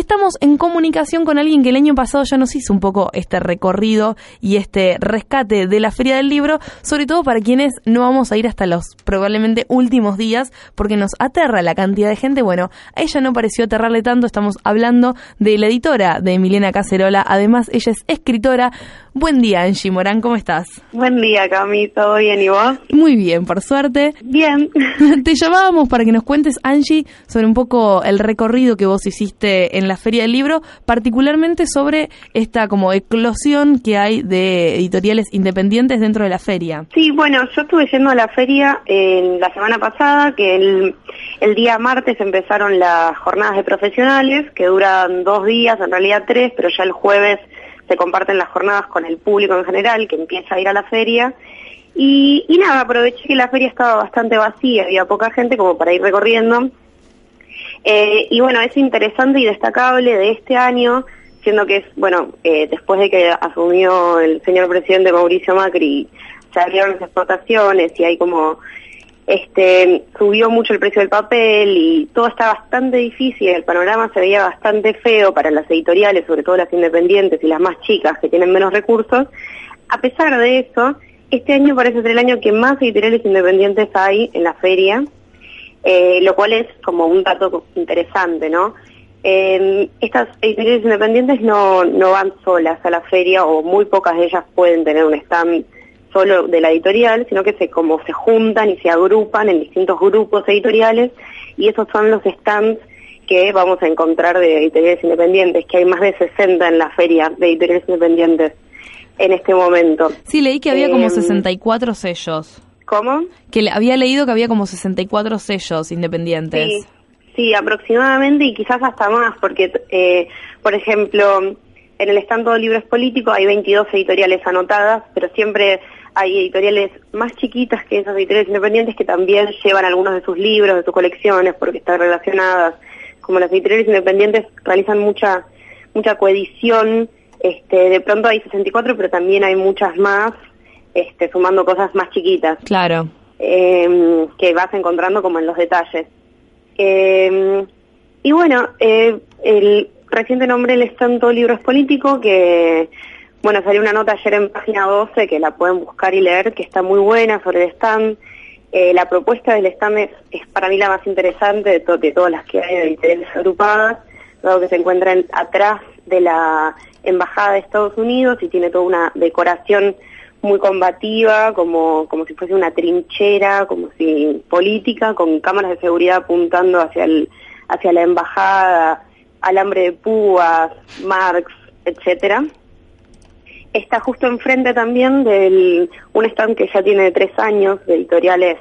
estamos en comunicación con alguien que el año pasado ya nos hizo un poco este recorrido y este rescate de la Feria del Libro, sobre todo para quienes no vamos a ir hasta los probablemente últimos días, porque nos aterra la cantidad de gente. Bueno, a ella no pareció aterrarle tanto, estamos hablando de la editora de Milena Cacerola, además ella es escritora. Buen día, Angie Morán, ¿cómo estás? Buen día, Cami, ¿todo bien y vos? Muy bien, por suerte. Bien. Te llamábamos para que nos cuentes, Angie, sobre un poco el recorrido que vos hiciste en la Feria del Libro, particularmente sobre esta como eclosión que hay de editoriales independientes dentro de la feria. Sí, bueno, yo estuve yendo a la feria en la semana pasada, que el, el día martes empezaron las jornadas de profesionales, que duran dos días, en realidad tres, pero ya el jueves se comparten las jornadas con el público en general que empieza a ir a la feria. Y, nada, aproveché que la feria estaba bastante vacía, había poca gente como para ir recorriendo. Eh, y bueno, es interesante y destacable de este año, siendo que es, bueno, eh, después de que asumió el señor presidente Mauricio Macri, se abrieron las exportaciones y hay como este, subió mucho el precio del papel y todo está bastante difícil, el panorama se veía bastante feo para las editoriales, sobre todo las independientes y las más chicas que tienen menos recursos. A pesar de eso, este año parece ser el año que más editoriales independientes hay en la feria, eh, lo cual es como un dato interesante, ¿no? estas editoriales independientes no, no van solas a la feria o muy pocas de ellas pueden tener un stand solo de la editorial, sino que se como se juntan y se agrupan en distintos grupos editoriales y esos son los stands que vamos a encontrar de editoriales independientes, que hay más de 60 en la feria de editoriales independientes en este momento. Sí, leí que había como 64 em, sellos. ¿Cómo? Que había leído que había como 64 sellos independientes. Sí, sí aproximadamente y quizás hasta más, porque, eh, por ejemplo, en el stand de libros políticos hay 22 editoriales anotadas, pero siempre hay editoriales más chiquitas que esas editoriales independientes que también llevan algunos de sus libros, de sus colecciones, porque están relacionadas. Como las editoriales independientes realizan mucha mucha coedición, este, de pronto hay 64, pero también hay muchas más, este, sumando cosas más chiquitas. Claro. Em, que vas encontrando como en los detalles. Em, y bueno, eh, el reciente nombre el stand Libros Políticos, que bueno, salió una nota ayer en página 12 que la pueden buscar y leer, que está muy buena sobre el stand. Eh, la propuesta del stand es, para mí la más interesante de, todas las que hay de editoriales agrupadas, dado que se encuentra atrás de la Embajada de Estados Unidos y tiene toda una decoración muy combativa, como, como si fuese una trinchera, como si política, con cámaras de seguridad apuntando hacia, el, hacia la embajada, alambre de púas, Marx, etcétera está justo enfrente también de un stand que ya tiene tres años, de editoriales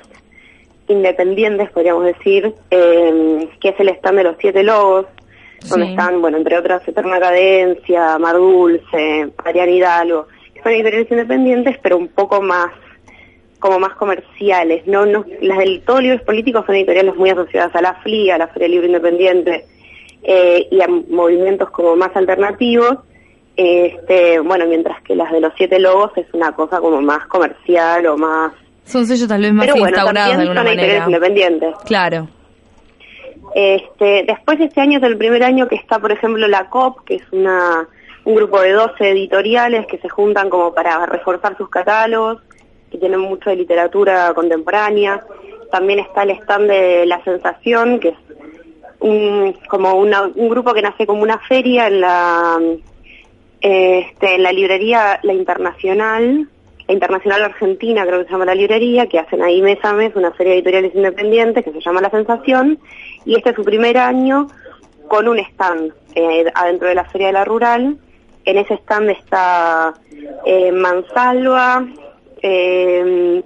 independientes, podríamos decir, eh, que es el stand de los siete logos, donde están, bueno, entre otras, Eterna Cadencia, Mar Dulce, Ariana Hidalgo, que son editoriales independientes, pero un poco más como más comerciales, no, no las del todo libros políticos son editoriales muy asociadas a la FLI, a la Feria Libre Independiente eh, y a movimientos como más alternativos, este, bueno, mientras que las de los siete logos es una cosa como más comercial o más... Son sellos tal vez más Pero bueno, también son manera. independientes. Claro. Este, después de este año es el primer año que está, por ejemplo, la COP, que es una un grupo de 12 editoriales que se juntan como para reforzar sus catálogos, que tienen mucho de literatura contemporánea. También está el stand de La Sensación, que es un, como un grupo que nace como una feria en la este, la librería La Internacional, la Internacional Argentina creo que se llama la librería, que hacen ahí mes a mes una serie de editoriales independientes que se llama La Sensación, y este es su primer año con un stand eh, adentro de la Feria de la Rural. En ese stand está eh, Mansalva, eh,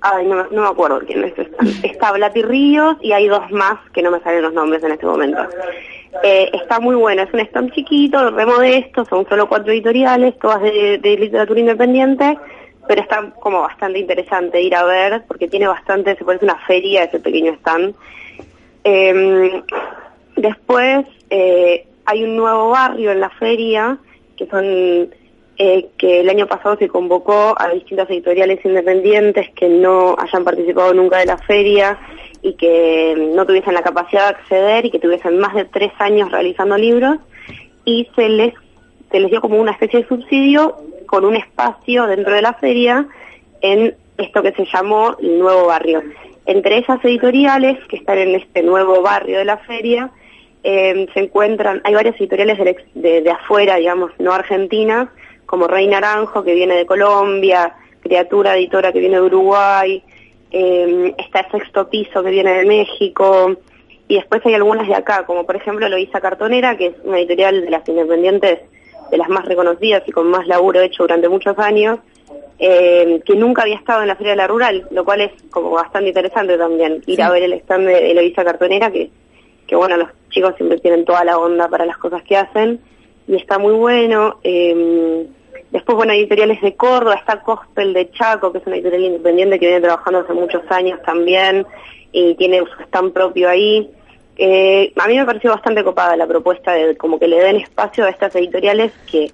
ay, no, me acuerdo quién es. Está, está Blati Ríos y hay dos más que no me salen los nombres en este momento. Eh, está muy bueno, es un stand chiquito, remodesto, son solo cuatro editoriales, todas de, literatura independiente, pero está como bastante interesante ir a ver, porque tiene bastante, se parece una feria ese pequeño stand. Em, después eh, hay un nuevo barrio en la feria, que son eh, que el año pasado se convocó a distintas editoriales independientes que no hayan participado nunca de la feria y que no tuviesen la capacidad de acceder y que tuviesen más de tres años realizando libros y se les, se les dio como una especie de subsidio con un espacio dentro de la feria en esto que se llamó el nuevo barrio. Entre esas editoriales que están en este nuevo barrio de la feria, eh, se encuentran, hay varias editoriales de, de, afuera, digamos, no argentinas, como Rey Naranjo, que viene de Colombia, Criatura Editora, que viene de Uruguay, eh, está el Sexto Piso, que viene de México, y después hay algunas de acá, como por ejemplo Loisa Cartonera, que es una editorial de las independientes de las más reconocidas y con más laburo hecho durante muchos años, eh, que nunca había estado en la Feria de la Rural, lo cual es como bastante interesante también, ir a ver el stand de Eloisa Cartonera, que, que bueno, los chicos siempre tienen toda la onda para las cosas que hacen, y está muy bueno. Eh, después, bueno, editoriales de Córdoba, está Cospel de Chaco, que es una editorial independiente que viene trabajando hace muchos años también, y tiene su stand propio ahí. Eh, a mí me pareció bastante copada la propuesta de como que le den espacio a estas editoriales que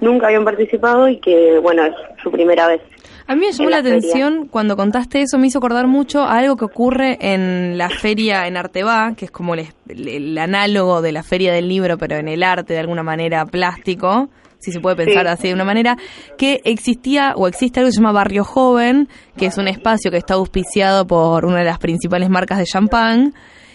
nunca habían participado y que, bueno, es su primera vez. A mí me llamó la, atención cuando contaste eso, me hizo acordar mucho a algo que ocurre en la feria en Arteba, que es como el, análogo de la feria del libro, pero en el arte de alguna manera plástico, si se puede pensar así de una manera, que existía o existe algo que se llama Barrio Joven, que es un espacio que está auspiciado por una de las principales marcas de champán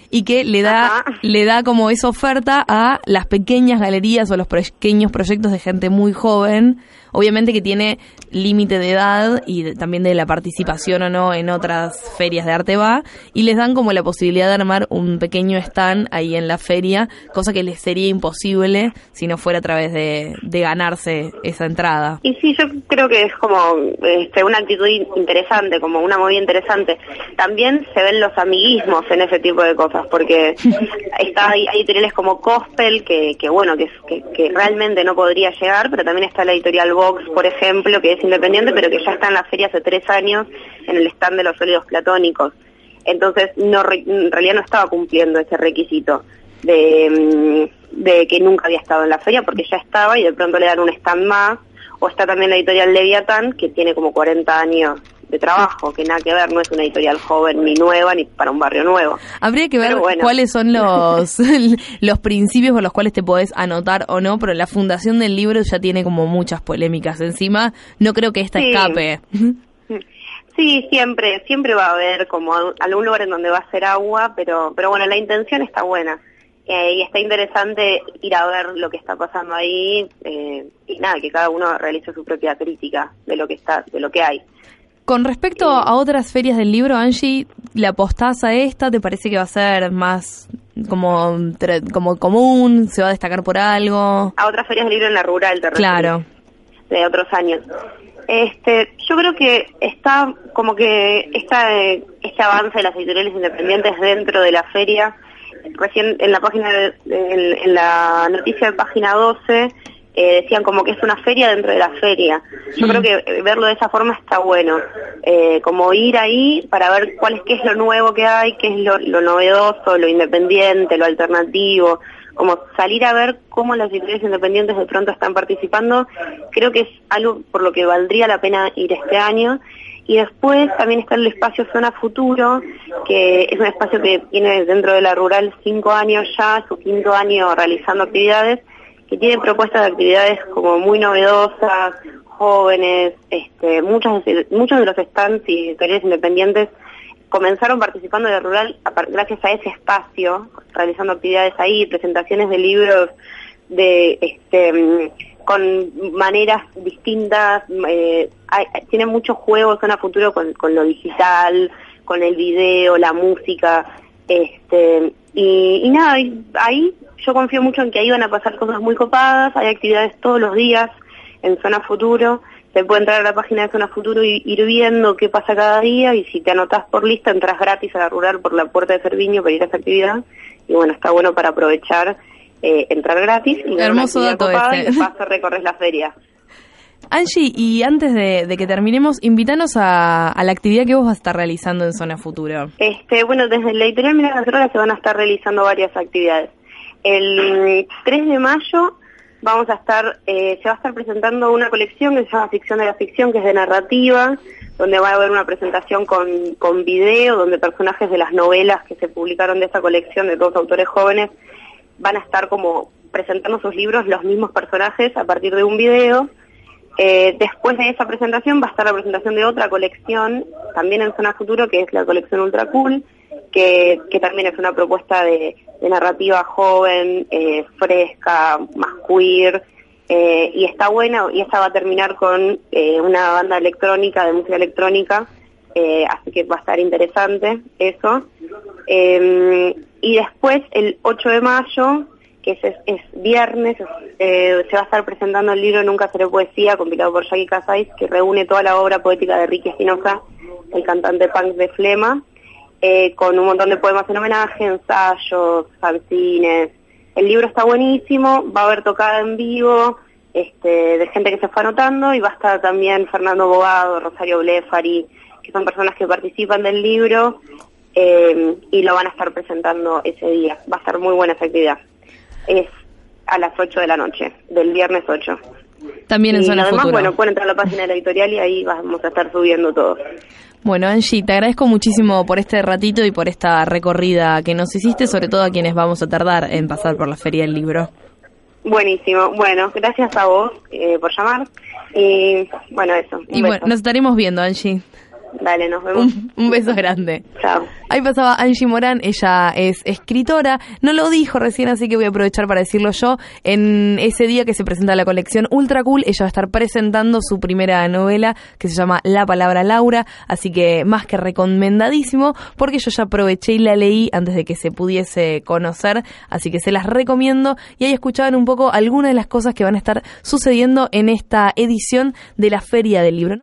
y que le da, le da como esa oferta a las pequeñas galerías o los pequeños proyectos de gente muy joven obviamente que tiene límite de edad y también de la participación o no en otras ferias de arte va, y les dan como la posibilidad de armar un pequeño stand ahí en la feria, cosa que les sería imposible si no fuera a través de, ganarse esa entrada. Y sí, yo creo que es como este, una actitud interesante, como una movida interesante. También se ven los amiguismos en ese tipo de cosas, porque está hay, editoriales como Cospel, que, que bueno, que, que, que realmente no podría llegar, pero también está la editorial por ejemplo, que es independiente, pero que ya está en la feria hace tres años en el stand de los sólidos platónicos. Entonces, no, en realidad no estaba cumpliendo ese requisito de, mm, de que nunca había estado en la feria, porque ya estaba y de pronto le dan un stand más. O está también la editorial Leviatán, que tiene como 40 años de trabajo, que nada que ver, no es una editorial joven ni nueva ni para un barrio nuevo. Habría que ver cuáles son los, los principios por los cuales te podés anotar o no, pero la fundación del libro ya tiene como muchas polémicas encima. No creo que esta escape. Sí, siempre, siempre va a haber como algún lugar en donde va a ser agua, pero, pero bueno, la intención está buena. Eh, y está interesante ir a ver lo que está pasando ahí eh, y nada, que cada uno realice su propia crítica de lo que está, de lo que hay. Con respecto a otras ferias del libro, Angie, ¿le apostás a esta? ¿Te parece que va a ser más como, como común? ¿Se va a destacar por algo? A otras ferias del libro en la rural, te Claro. De otros años. Este, yo creo que está como que esta, este avance de las editoriales independientes dentro de la feria, recién en la página, en la noticia de página 12, eh, decían como que es una feria dentro de la feria. Yo creo que eh, verlo de esa forma está bueno, eh, como ir ahí para ver cuál es qué es lo nuevo que hay, qué es lo, novedoso, lo independiente, lo alternativo, como salir a ver cómo las editoriales independientes de pronto están participando, creo que es algo por lo que valdría la pena ir este año. Y después también está el espacio Zona Futuro, que es un espacio que tiene dentro de la rural cinco años ya, su quinto año realizando actividades, que tiene propuestas de actividades como muy novedosas, jóvenes, este, muchos, muchos de los stands y editoriales independientes comenzaron participando de Rural gracias a ese espacio, realizando actividades ahí, presentaciones de libros de este con maneras distintas, eh, tiene muchos juegos en a futuro con, con lo digital, con el video, la música, este y, y nada, ahí yo confío mucho en que ahí van a pasar cosas muy copadas, hay actividades todos los días en Zona Futuro, se puede entrar a la página de Zona Futuro y ir viendo qué pasa cada día y si te anotás por lista entras gratis a la rural por la puerta de Cerviño para ir a esa actividad y bueno, está bueno para aprovechar eh, entrar gratis y Hermoso dato copada este. y de recorres la feria. Angie, y antes de, que terminemos, invítanos a, la actividad que vos vas a estar realizando en Zona Futuro. Este, bueno, desde la editorial Mira se van a estar realizando varias actividades. El 3 de mayo vamos a estar, eh, se va a estar presentando una colección que se llama Ficción de la Ficción, que es de narrativa, donde va a haber una presentación con, con video, donde personajes de las novelas que se publicaron de esa colección de todos autores jóvenes van a estar como presentando sus libros los mismos personajes a partir de un video. Eh, después de esa presentación va a estar la presentación de otra colección, también en Zona Futuro, que es la colección Ultra Cool, que, también es una propuesta de, narrativa joven, eh, fresca, más queer, eh, y está buena, y esta va a terminar con una banda electrónica, de música electrónica, así que va a estar interesante eso. y después, el 8 de mayo, que es, es, viernes, eh, se va a estar presentando el libro Nunca seré poesía, compilado por Jackie Casais, que reúne toda la obra poética de Ricky Espinosa, el cantante punk de Flema, eh, con un montón de poemas en homenaje, ensayos, fanzines. El libro está buenísimo, va a haber tocada en vivo, este, de gente que se fue anotando, y va a estar también Fernando Bogado, Rosario Blefari, que son personas que participan del libro, eh, y lo van a estar presentando ese día. Va a estar muy buena esa actividad es a las 8 de la noche, del viernes 8. También en y Zona además, bueno, pueden entrar a la página de la editorial y ahí vamos a estar subiendo todo. Bueno, Angie, te agradezco muchísimo por este ratito y por esta recorrida que nos hiciste, sobre todo a quienes vamos a tardar en pasar por la Feria del Libro. Buenísimo. Bueno, gracias a vos eh, por llamar. Y bueno, eso. Y bueno, nos estaremos viendo, Angie. Dale, nos vemos. Un, beso grande. Chao. Ahí pasaba Angie Morán, ella es escritora, no lo dijo recién, así que voy a aprovechar para decirlo yo. En ese día que se presenta la colección Ultra Cool, ella va a estar presentando su primera novela que se llama La Palabra Laura, así que más que recomendadísimo, porque yo ya aproveché y la leí antes de que se pudiese conocer, así que se las recomiendo y ahí escuchaban un poco algunas de las cosas que van a estar sucediendo en esta edición de la Feria del Libro.